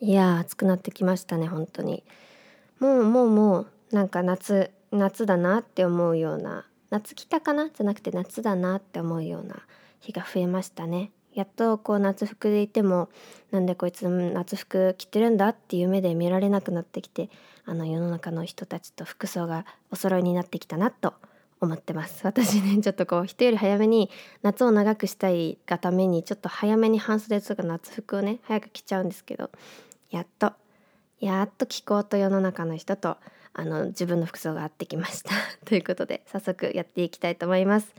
いや暑くなってきましたね本当に。もうもうもうなんか夏夏だなって思うような夏来たかな？じゃなくて夏だなって思うような日が増えましたね。やっとこう夏服でいてもなんでこいつ夏服着てるんだっていう目で見られなくなってきてあの世の中の人たちと服装がお揃いになってきたなと思ってます。私ねちょっとこう人より早めに夏を長くしたいがためにちょっと早めに半袖とか夏服をね早く着ちゃうんですけどやっと。やっと気候と世の中の人とあの自分の服装が合ってきました。ということで早速やっていきたいと思います。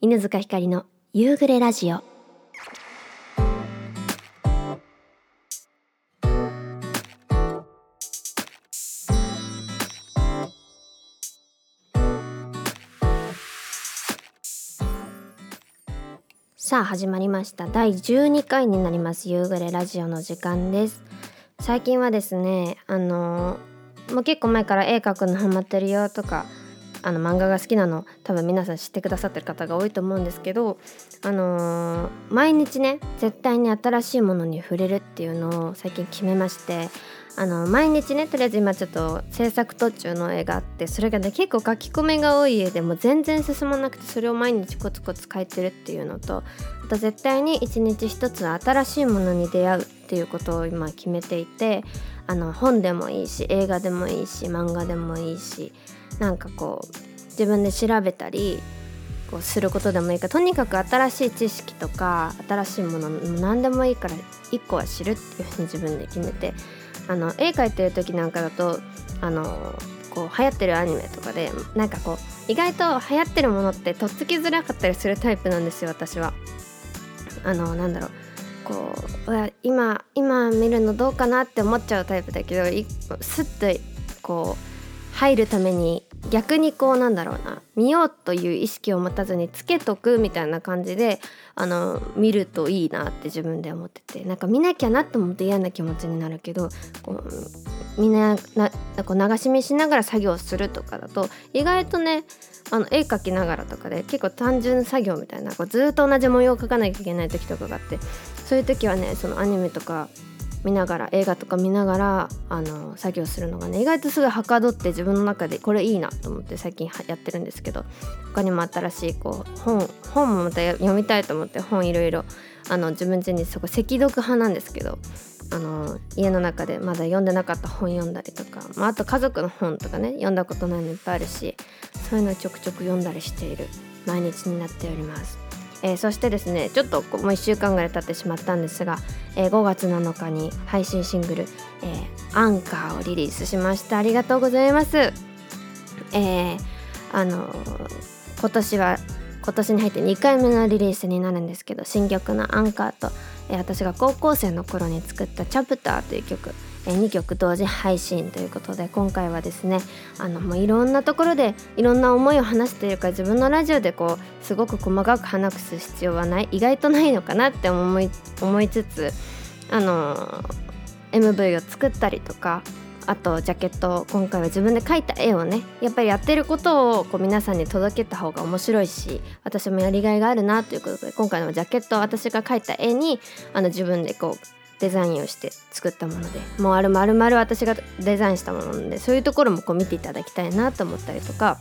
犬塚ひかりの夕暮れラジオ。さあ始まりました。第12回になります。夕暮れラジオの時間です。最近はですねあのもう結構前から絵描くのハマってるよとかあの漫画が好きなの多分皆さん知ってくださってる方が多いと思うんですけどあのー、毎日ね絶対に新しいものに触れるっていうのを最近決めましてあの毎日ねとりあえず今ちょっと制作途中の絵があってそれがね結構書き込みが多い絵でも全然進まなくてそれを毎日コツコツ書いてるっていうのとあと絶対に一日一つ新しいものに出会うっていうことを今決めていてあの本でもいいし映画でもいいし漫画でもいいしなんかこう自分で調べたりこうすることでもいいかとにかく新しい知識とか新しいもの何でもいいから1個は知るっていうふうに自分で決めてあの絵描いてる時なんかだとあのこう流行ってるアニメとかでなんかこう意外と流行ってるものってとっつきづらかったりするタイプなんですよ私は。あのなんだろうこう今今見るのどうかなって思っちゃうタイプだけどすっとこう入るために逆にこうなんだろうな見ようという意識を持たずにつけとくみたいな感じであの見るといいなって自分で思っててなんか見なきゃなと思って嫌な気持ちになるけどこうみんななこう流し見しながら作業するとかだと意外とねあの絵描きながらとかで結構単純作業みたいなこうずっと同じ模様を描かなきゃいけない時とかがあってそういう時はねそのアニメとか見ながら映画とか見ながらあの作業するのがね意外とすごいはかどって自分の中でこれいいなと思って最近やってるんですけど他にも新しいこう本本もまた読みたいと思って本いろいろあの自分家にそこ赤読派なんですけどあの家の中でまだ読んでなかった本読んだりとか、まあ、あと家族の本とかね読んだことないのいっぱいあるしそういうのちょくちょく読んだりしている毎日になっております。えー、そしてですねちょっともう1週間ぐらい経ってしまったんですが、えー、5月7日に配信シングル「えー、アンカー」をリリースしましたありがとうございます。えー、あの今年は今年に入って2回目のリリースになるんですけど新曲の「アンカーと」え私が高校生の頃に作った「チャプター」という曲2曲同時配信ということで今回はですねあのもういろんなところでいろんな思いを話しているか自分のラジオでこうすごく細かく話す必要はない意外とないのかなって思い思いつつあの MV を作ったりとかあとジャケット今回は自分で描いた絵をねやっぱりやってることをこう皆さんに届けた方が面白いし私もやりがいがあるなということで今回のジャケット私が描いた絵にあの自分でこうデザインをして作ったものでもうあるまるまる私がデザインしたものなのでそういうところもこう見ていただきたいなと思ったりとか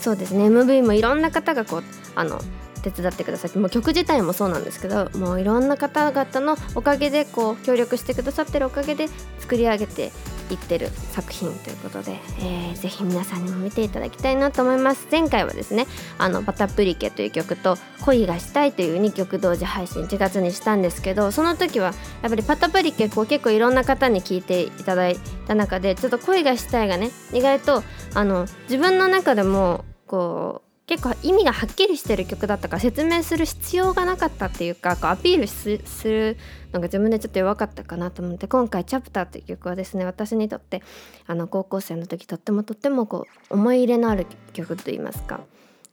そうですね MV もいろんな方がこうあの手伝ってくださってもう曲自体もそうなんですけどもういろんな方々のおかげでこう協力してくださってるおかげで作り上げていってる作品ということで、えー、ぜひ皆さんにも見ていただきたいなと思います。前回はですねあのバタプリケという曲と恋がしたいという2曲同時配信1月にしたんですけどその時はやっぱりパタプリケこう結構いろんな方に聞いていただいた中でちょっと恋がしたいがね意外とあの自分の中でもこう結構意味がはっきりしてる曲だったから説明する必要がなかったっていうかこうアピールするのが自分でちょっと弱かったかなと思って今回「チャプター」という曲はですね私にとってあの高校生の時とってもとってもこう思い入れのある曲といいますか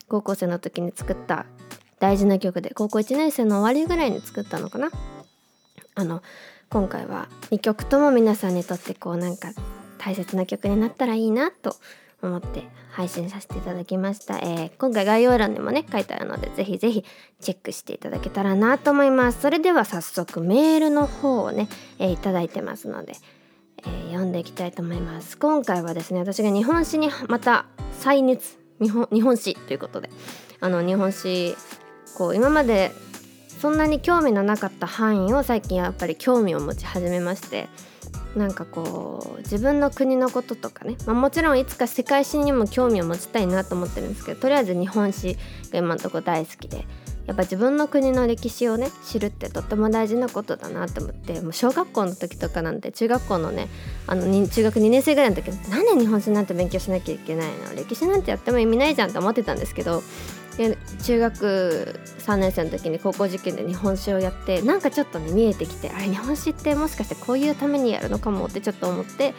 高校生の時に作った大事な曲で高校1年生の終わりぐらいに作ったのかな。あの今回は2曲とも皆さんにとってこうなんか大切な曲になったらいいなと思って配信させていただきました、えー、今回概要欄にもね書いてあるのでぜひぜひチェックしていただけたらなと思います。それでは早速メールの方をね、えー、いただいてますので、えー、読んでいきたいと思います。今回はですね私が日本史にまた再熱日本日本史ということであの日本史こう今までそんなに興味のなかった範囲を最近やっぱり興味を持ち始めましてなんかこう自分の国のこととかね、まあ、もちろんいつか世界史にも興味を持ちたいなと思ってるんですけどとりあえず日本史が今のとこ大好きで。やっぱ自分の国の歴史をね知るってとっても大事なことだなと思って。もう小学校の時とかなんて中学校のねあの中学2年生ぐらいの時なんで日本史なんて勉強しなきゃいけないの？歴史なんてやっても意味ないじゃんって思ってたんですけどで中学3年生の時に高校受験で日本史をやってなんかちょっとね見えてきてあれ日本史ってもしかしてこういうためにやるのかもってちょっと思って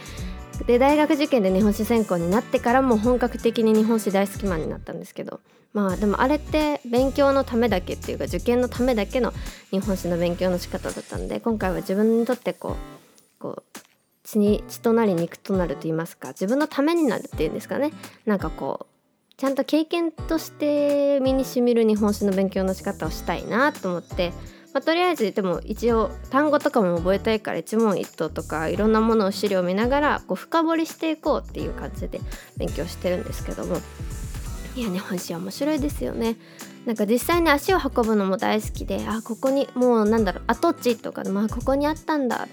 で大学受験で日本史専攻になってからも本格的に日本史大好きマンになったんですけどまあでもあれって勉強のためだけっていうか受験のためだけの日本史の勉強の仕方だったんで今回は自分にとってこうこう血に血となり肉となると言いますか自分のためになるっていうんですかね。なんかこうちゃんと経験として身にしみる日本史の勉強の仕方をしたいなと思って、まあ、とりあえずでも一応単語とかも覚えたいから一問一答とかいろんなものを資料を見ながらこう深掘りしていこうっていう感じで勉強してるんですけどもいや日本史は面白いですよね。なんか実際に足を運ぶのも大好きであここにもうなんだろう跡地とかまあここにあったんだ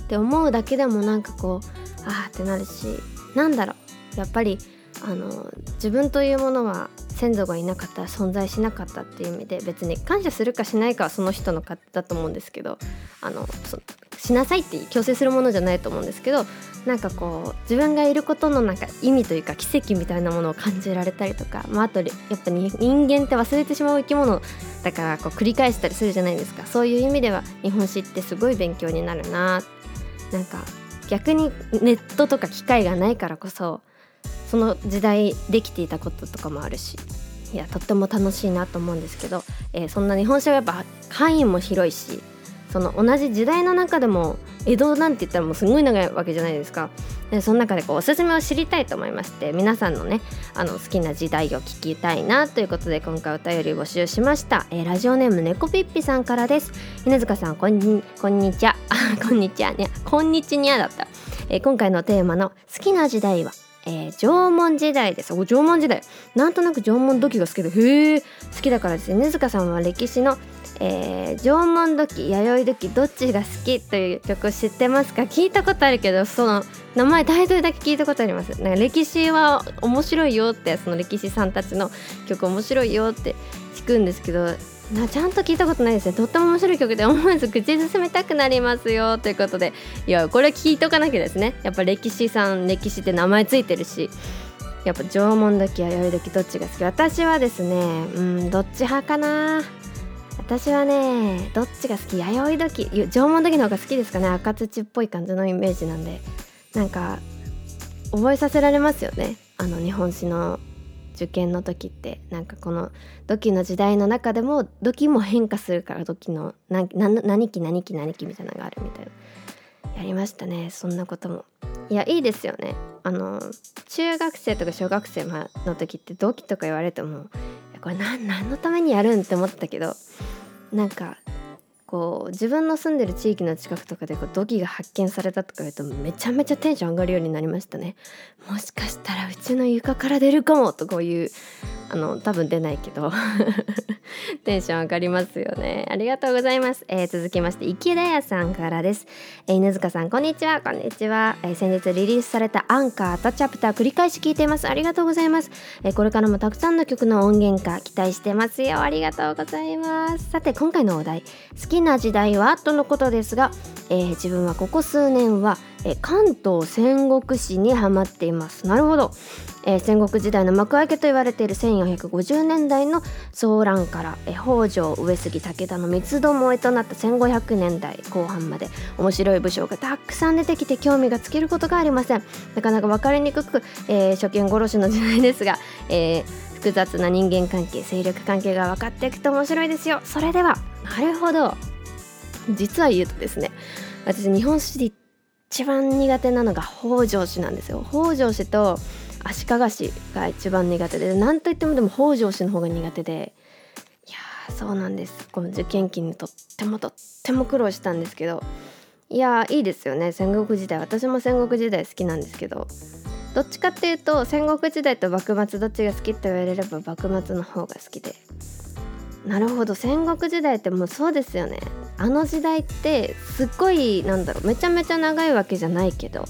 って思うだけでもなんかこうああってなるしなんだろうやっぱりあの自分というものは先祖がいなかったら存在しなかったっていう意味で別に感謝するかしないかはその人の勝手だと思うんですけどあのしなさいって強制するものじゃないと思うんですけどなんかこう自分がいることのなんか意味というか奇跡みたいなものを感じられたりとか、まあ、あとやっぱり人間って忘れてしまう生き物だからこう繰り返したりするじゃないですか。そういう意味では日本史ってすごい勉強になるな。なんか逆にネットとか機会がないからこそその時代できていたこととかもあるしいやとっても楽しいなと思うんですけど、えー、そんな日本史はやっぱ範囲も広いしその同じ時代の中でも江戸なんて言ったらもうすごい長いわけじゃないですか。でその中でこうおすすめを知りたいと思いまして皆さんのねあの好きな時代を聞きたいなということで今回お便り募集しました、えー、ラジオネーム猫ぴっぴさんからです。犬塚さんこんにこんにちは。こんにちはね。こんにちにゃだった、えー、今回のテーマの好きな時代は？えー、縄文時代です。お縄文時代。なんとなく縄文土器が好きで。へえ好きだからですね。根塚さんは歴史の、えー、縄文土器弥生土器どっちが好きという曲知ってますか？聞いたことあるけどその名前タイトルだけ聞いたことあります。なんか歴史は面白いよってその歴史さんたちの曲面白いよって聞くんですけどなちゃんと聞いたことないですね。とっても面白い曲で思わず口進めたくなりますよ。ということでいやこれ聞いとかなきゃですね。やっぱ歴史さん歴史って名前ついてるし。やっぱ縄文時弥生時どっちが好き？私はですねうんどっち派かな。私はねどっちが好き？弥生時縄文時の方が好きですかね。赤土っぽい感じのイメージなんで。なんか覚えさせられますよね。あの日本史の受験の時ってなんかこの土器の時代の中でも土器も変化するから土器の何期何期何期みたいなのがあるみたいなやりましたねそんなこともいやいいですよねあの中学生とか小学生の時って土器とか言われてもこれ何何のためにやるんって思ってたけどなんかこう自分の住んでる地域の近くとかでこう土器が発見されたとか言うとめちゃめちゃテンション上がるようになりましたね。もしかしたらうちの床から出るかもとこういうあの多分出ないけど。テンション上がりますよね。ありがとうございます、えー、続きまして池田屋さんからです、えー、犬塚さんこんにちは。こんにちは、えー、先日リリースされたアンカーとチャプター繰り返し聞いています。ありがとうございます、えー、これからもたくさんの曲の音源化期待してますよ。ありがとうございます。さて今回のお題好きな時代は？とのことですが、えー、自分はここ数年は、え、関東戦国史にハマっています。なるほど。えー、戦国時代の幕開けと言われている1450年代の騒乱から、え、北条上杉武田の三つどもえとなった1500年代後半まで面白い武将がたくさん出てきて興味が尽きることがありません。なかなか分かりにくく、えー、初見殺しの時代ですが、え、複雑な人間関係勢力関係が分かっていくと面白いですよ。それではなるほど。実は言うとですね私日本史で一番苦手なのが北条氏なんですよ。北条氏と足利市が一番苦手で何といってもでも北条氏の方が苦手で。いやそうなんです。この受験期にとってもとっても苦労したんですけど。いやいいですよね。戦国時代。私も戦国時代好きなんですけど。どっちかっていうと戦国時代と幕末どっちが好きって言われれば幕末の方が好きで。なるほど。戦国時代ってもうそうですよね。あの時代ってすっごいなんだろう。めちゃめちゃ長いわけじゃないけど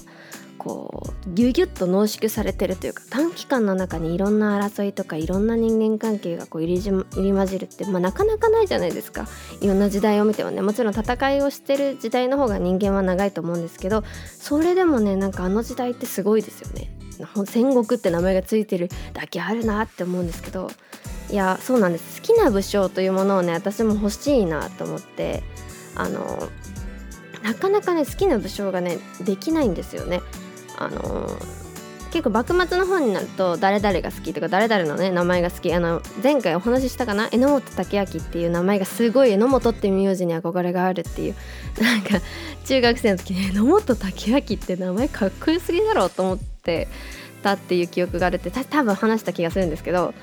こうギュギュッと濃縮されてるというか短期間の中にいろんな争いとかいろんな人間関係がこう入り入り混じるって、まあ、なかなかないじゃないですか。いろんな時代を見てもね。もちろん戦いをしてる時代の方が人間は長いと思うんですけどそれでもねなんかあの時代ってすごいですよね。戦国って名前がついてるだけあるなって思うんですけどいやそうなんです。好きな武将というものをね私も欲しいなと思ってあのなかなかね好きな武将がねできないんですよね。あの結構幕末の方になると誰々が好きとか誰々のね名前が好きあの前回お話ししたかな？榎本武明っていう名前がすごい榎本っていう名字に憧れがあるっていうなんか中学生の時に榎本武明って名前かっこよすぎだろうと思ってたっていう記憶があるって多分話した気がするんですけど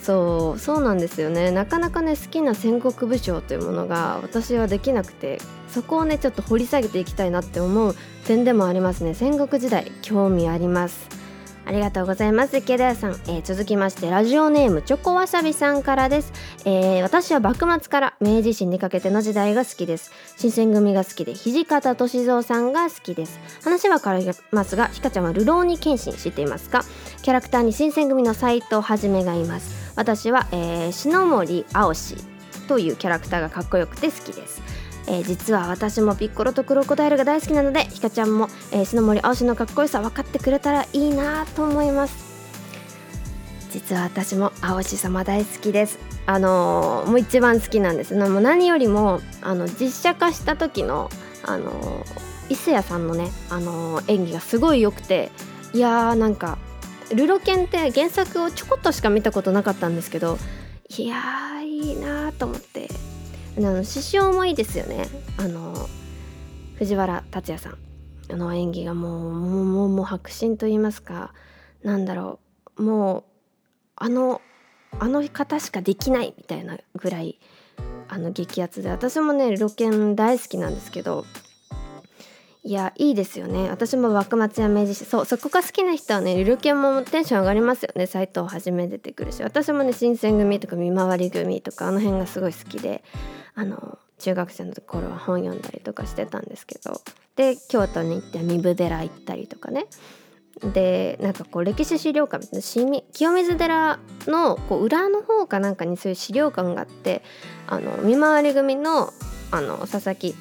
そうそうなんですよね。なかなかね好きな戦国武将というものが私はできなくてそこをねちょっと掘り下げていきたいなって思う点でもありますね。戦国時代興味あります。ありがとうございます。池田さん、えー、続きましてラジオネームチョコわさびさんからです、えー、私は幕末から明治維新にかけての時代が好きです。新選組が好きで土方歳三さんが好きです。話は変わりますがひかちゃんは流浪に剣心知っていますか？キャラクターに新選組の斎藤はじめがいます。私は、えー、篠森青志というキャラクターがかっこよくて好きです。えー、実は私もピッコロとクロコダイルが大好きなのでひかちゃんも、えー、篠森青志のかっこよさ分かってくれたらいいなと思います。実は私も青志様大好きです。あのー、もう一番好きなんです。もう何よりもあの実写化した時のあの伊勢谷さんのね、あの演技がすごい良くていやーなんかルロケンって原作をちょこっとしか見たことなかったんですけどいやーいいなと思って。あの師匠もいいですよね。あの藤原竜也さん。あの演技がもうもうもうもう迫真と言いますかなんだろう。もうあのあの方しかできないみたいなぐらいあの激アツで。私もねロケン大好きなんですけどいやいいですよね。私も幕末や明治そうそこが好きな人はねルルケンもテンション上がりますよね。斎藤はじめ出てくるし。私もね新選組とか見回り組とかあの辺がすごい好きであの中学生の頃は本読んだりとかしてたんですけど。で京都に行って壬生寺行ったりとかね。でなんかこう歴史資料館みたいな清水寺のこう裏の方かなんかにそういう資料館があってあの見回り組のあの佐々木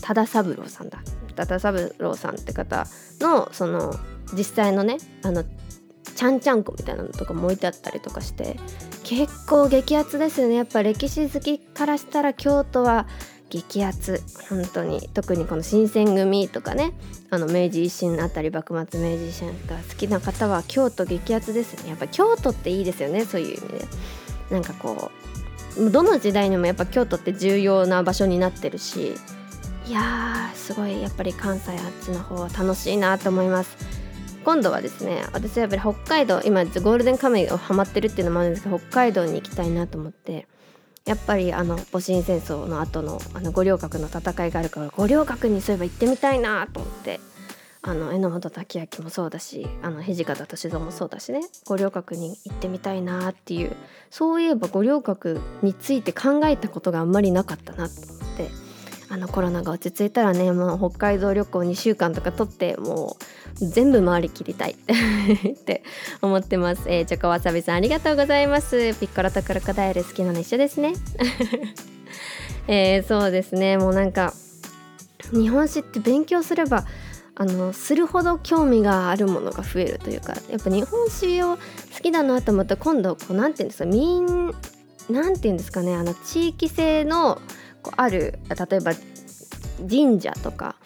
忠三郎さんだ。忠三郎さんって方のその実際のねあのちゃんちゃんこみたいなのとかも置いてあったりとかして結構激アツですよね。やっぱ歴史好きからしたら京都は激アツ。本当に。特にこの新選組とかねあの明治維新あたり幕末明治維新が好きな方は京都激アツですね。やっぱ京都っていいですよねそういう意味で。なんかこうどの時代にもやっぱ京都って重要な場所になってるしいやーすごいやっぱり関西あっちの方は楽しいなと思います。今度はですね私はやっぱり北海道今ゴールデンカムイをハマってるっていうのもあるんですけど北海道に行きたいなと思ってやっぱりあの戊辰戦争の後のあの五稜郭の戦いがあるから五稜郭にそういえば行ってみたいなと思ってあの榎本武明もそうだしあの土方歳三もそうだしね五稜郭に行ってみたいなっていうそういえば五稜郭について考えたことがあんまりなかったなと思って。あのコロナが落ち着いたらねもう北海道旅行2週間とか取ってもう全部回りきりたい。って思ってます、えー、チョコわさびさんありがとうございます。ピッコロとクロコダイル好きなの一緒ですね。えー、そうですね。もうなんか日本史って勉強すればあのするほど興味があるものが増えるというかやっぱ日本史を好きだなと思ったら今度こうなんていうんですかみんなんていうんですかねあの地域性のこうある例えば神社とか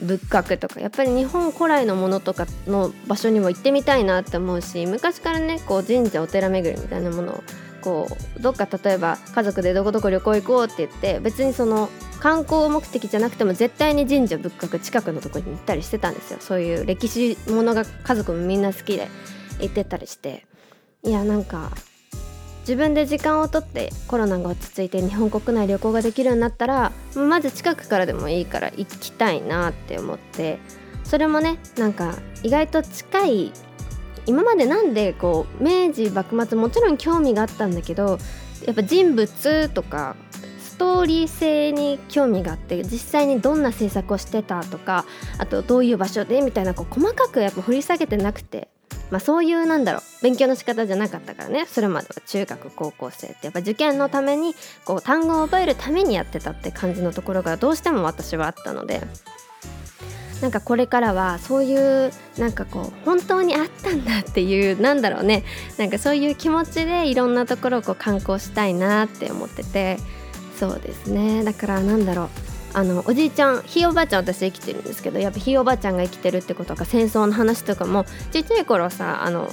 仏閣とかやっぱり日本古来のものとかの場所にも行ってみたいなって思うし昔からねこう神社お寺巡りみたいなものをこうどっか例えば家族でどこどこ旅行行こうって言って別にその観光目的じゃなくても絶対に神社仏閣近くのとこに行ったりしてたんですよ。そういう歴史ものが家族もみんな好きで言ってたりして。いやなんか自分で時間をとってコロナが落ち着いて日本国内旅行ができるようになったらまず近くからでもいいから行きたいなって思ってそれもねなんか意外と近い今までなんでこう明治幕末もちろん興味があったんだけどやっぱ人物とかストーリー性に興味があって実際にどんな制作をしてたとかあとどういう場所でみたいなこう細かくやっぱ掘り下げてなくてまあそういうなんだろう勉強の仕方じゃなかったからね。それまでは中学高校生ってやっぱ受験のためにこう単語を覚えるためにやってたって感じのところがどうしても私はあったので。なんかこれからはそういうなんかこう本当にあったんだっていうなんだろうね。なんかそういう気持ちでいろんなところをこう観光したいなって思ってて。そうですね。だからなんだろう。あのおじいちゃんひいおばあちゃん私生きてるんですけどやっぱひいおばあちゃんが生きてるってことか戦争の話とかもちっちゃい頃さあの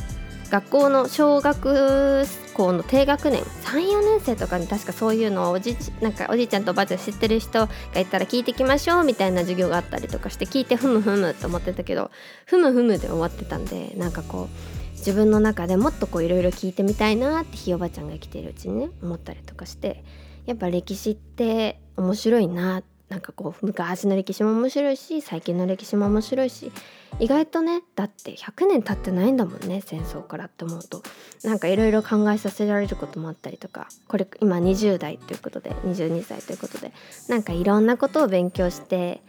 学校の小学校の低学年34年生とかに確かそういうのをおじなんかおじいちゃんとおばあちゃん知ってる人がいたら聞いてきましょうみたいな授業があったりとかして聞いてふむふむと思ってたけどふむふむで終わってたんでなんかこう自分の中でもっとこういろいろ聞いてみたいなってひいおばあちゃんが生きてるうちにね思ったりとかしてやっぱ歴史って面白いななんかこう昔の歴史も面白いし最近の歴史も面白いし意外とねだって100年経ってないんだもんね戦争からって思うと。なんかいろいろ考えさせられることもあったりとかこれ今20代ということで22歳ということでなんかいろんなことを勉強して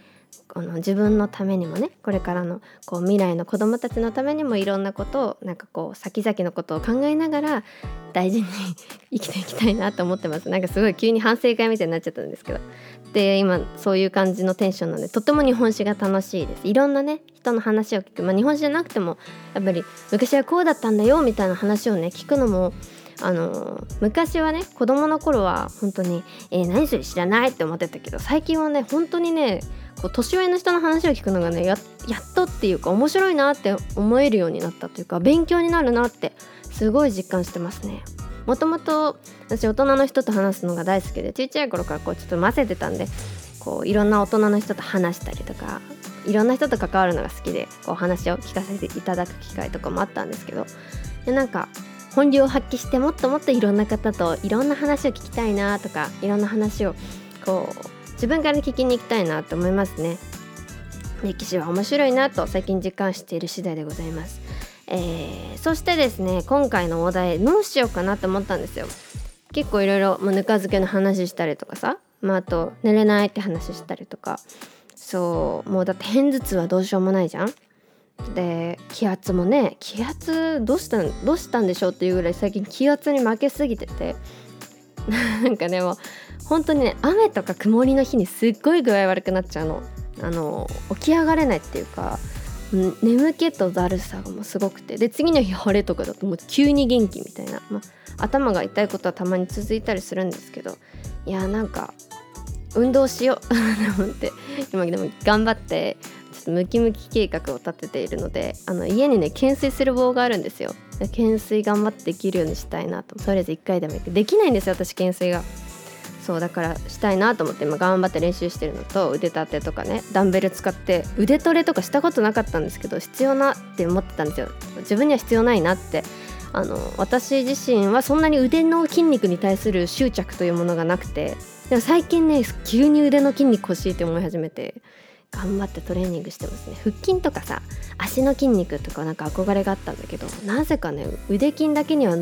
この自分のためにもねこれからのこう未来の子どもたちのためにもいろんなことをなんかこう先々のことを考えながら大事に生きていきたいなと思ってます。なんかすごい急に反省会みたいになっちゃったんですけど。で今そういう感じのテンションなんでとても日本史が楽しいです。いろんなね人の話を聞く、まあ、日本史じゃなくてもやっぱり昔はこうだったんだよみたいな話をね聞くのもあの昔はね子供の頃は本当に「えー、何それ知らない?」って思ってたけど最近はね本当にねこう年上の人の話を聞くのがねやっとっていうか面白いなって思えるようになったというか勉強になるなってすごい実感してますね。もともと私大人の人と話すのが大好きでちっちゃい頃からこうちょっと混ぜてたんでこういろんな大人の人と話したりとかいろんな人と関わるのが好きでこう話を聞かせていただく機会とかもあったんですけどでなんか本領を発揮してもっともっといろんな方といろんな話を聞きたいなとかいろんな話をこう自分から聞きに行きたいなと思いますね。歴史は面白いなと最近実感している次第でございます、えー、そしてですね今回のお題どうしようかなと思ったんですよ。結構いろいろぬか漬けの話したりとかさまあ、あと寝れないって話したりとか。そうもうだって片頭痛はどうしようもないじゃん。で気圧もね気圧どうしたんどうしたんでしょうっていうぐらい最近気圧に負けすぎてて。なんかでも本当にね雨とか曇りの日にすっごい具合悪くなっちゃうの。あの起き上がれないっていうか眠気とだるさがもうすごくて。で次の日晴れとかだともう急に元気みたいな、まあ、頭が痛いことはたまに続いたりするんですけど。いやなんか運動しよう。と思って今でも頑張ってちょっとムキムキ計画を立てているのであの家にね懸垂する棒があるんですよ。懸垂頑張ってできるようにしたいなと。とりあえず1回でもいいできないんですよ私懸垂が。そうだからしたいなと思って今頑張って練習してるのと腕立てとかねダンベル使って腕トレとかしたことなかったんですけど必要なって思ってたんですよ。自分には必要ないなって。あの私自身はそんなに腕の筋肉に対する執着というものがなくてでも最近ね急に腕の筋肉欲しいって思い始めて。頑張ってトレーニングしてますね。腹筋とかさ足の筋肉とかなんか憧れがあったんだけどなぜかね腕筋だけには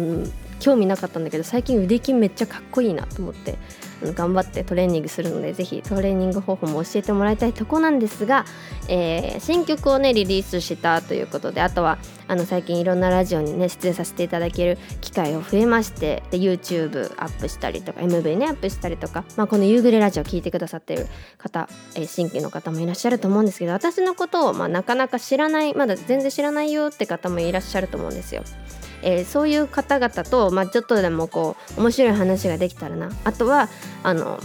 興味なかったんだけど最近腕筋めっちゃかっこいいなと思って頑張ってトレーニングするのでぜひトレーニング方法も教えてもらいたいとこなんですが、えー、新曲をねリリースしたということであとはあの最近いろんなラジオにね出演させていただける機会を増えましてで YouTube アップしたりとか MV ねアップしたりとか、まあ、この夕暮れラジオ聴いてくださってる方、えー、新規の方もいらっしゃると思うんですけど私のことを、まあ、なかなか知らないまだ全然知らないよって方もいらっしゃると思うんですよ。えー、そういう方々と、まあ、ちょっとでもこう面白い話ができたらな。あとはあの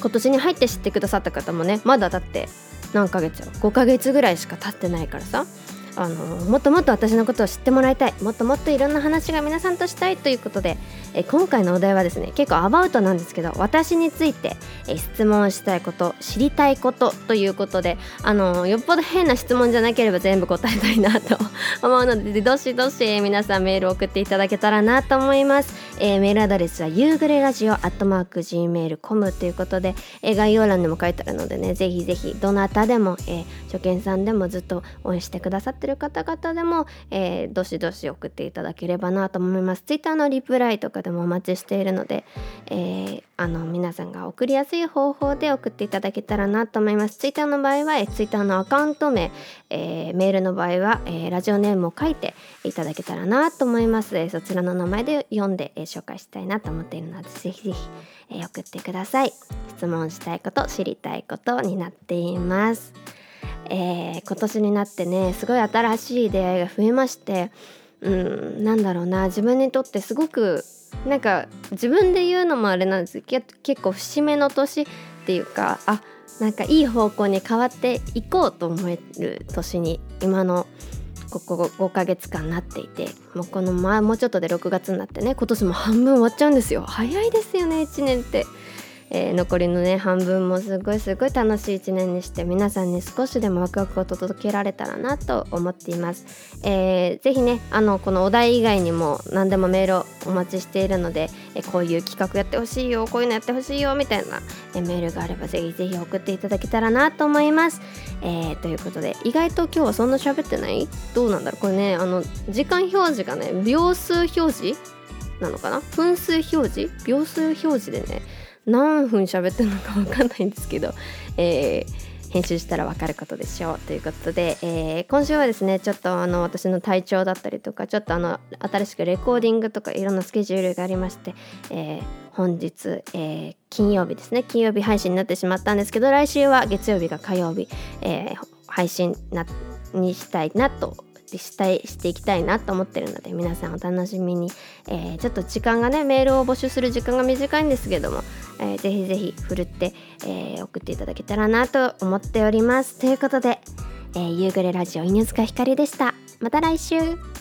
今年に入って知ってくださった方もねまだだって何ヶ月よ5ヶ月ぐらいしか経ってないからさ。あのもっともっと私のことを知ってもらいたい。もっともっといろんな話が皆さんとしたいということで、え今回のお題はですね結構アバウトなんですけど私について、え質問したいこと知りたいことということであのよっぽど変な質問じゃなければ全部答えたいなと 思うのでどしどし皆さんメール送っていただけたらなと思います、えー、メールアドレスは夕暮れラジオアットマーク Gmail.com ということで、え概要欄でも書いてあるのでねぜひぜひどなたでも、えー、初見さんでもずっと応援してくださってる方々でも、えー、どしどし送っていただければなと思います。Twitter のリプライとかでもお待ちしているので、えー、あの皆さんが送りやすい方法で送っていただけたらなと思います。Twitter の場合は、えー、Twitter のアカウント名、えー、メールの場合は、えー、ラジオネームを書いていただけたらなと思います、え、そちらの名前で読んで、えー、紹介したいなと思っているのでぜひぜひ、えー、送ってください。質問したいこと知りたいことになっています。えー、今年になってねすごい新しい出会いが増えましてうんなんだろうな。自分にとってすごくなんか自分で言うのもあれなんですけど結構節目の年っていうかあなんかいい方向に変わっていこうと思える年に今のここ5ヶ月間なっていてもうこの前もうちょっとで6月になってね今年も半分終わっちゃうんですよ。早いですよね1年って。えー、残りのね半分もすごいすごい楽しい一年にして皆さんに少しでもワクワクを届けられたらなと思っています、えー、ぜひねあのこのお題以外にも何でもメールをお待ちしているので、えー、こういう企画やってほしいよこういうのやってほしいよみたいな、え、メールがあればぜひぜひ送っていただけたらなと思います、えー、ということで意外と今日はそんな喋ってない？どうなんだろう？これねあの時間表示がね秒数表示なのかな？分数表示？秒数表示でね何分喋ってるのか分かんないんですけど、えー、編集したら分かることでしょう。ということで、えー、今週はですねちょっとあの私の体調だったりとかちょっとあの新しくレコーディングとかいろんなスケジュールがありまして、えー、本日、え金曜日ですね。金曜日配信になってしまったんですけど来週は月曜日が火曜日、え配信なにしたいなとしたいしていきたいなと思ってるので皆さんお楽しみに、えー、ちょっと時間がねメールを募集する時間が短いんですけども、えー、ぜひぜひふるって、えー、送っていただけたらなと思っております。ということで、えー、夕暮れラジオ犬塚ひかりでした。また来週。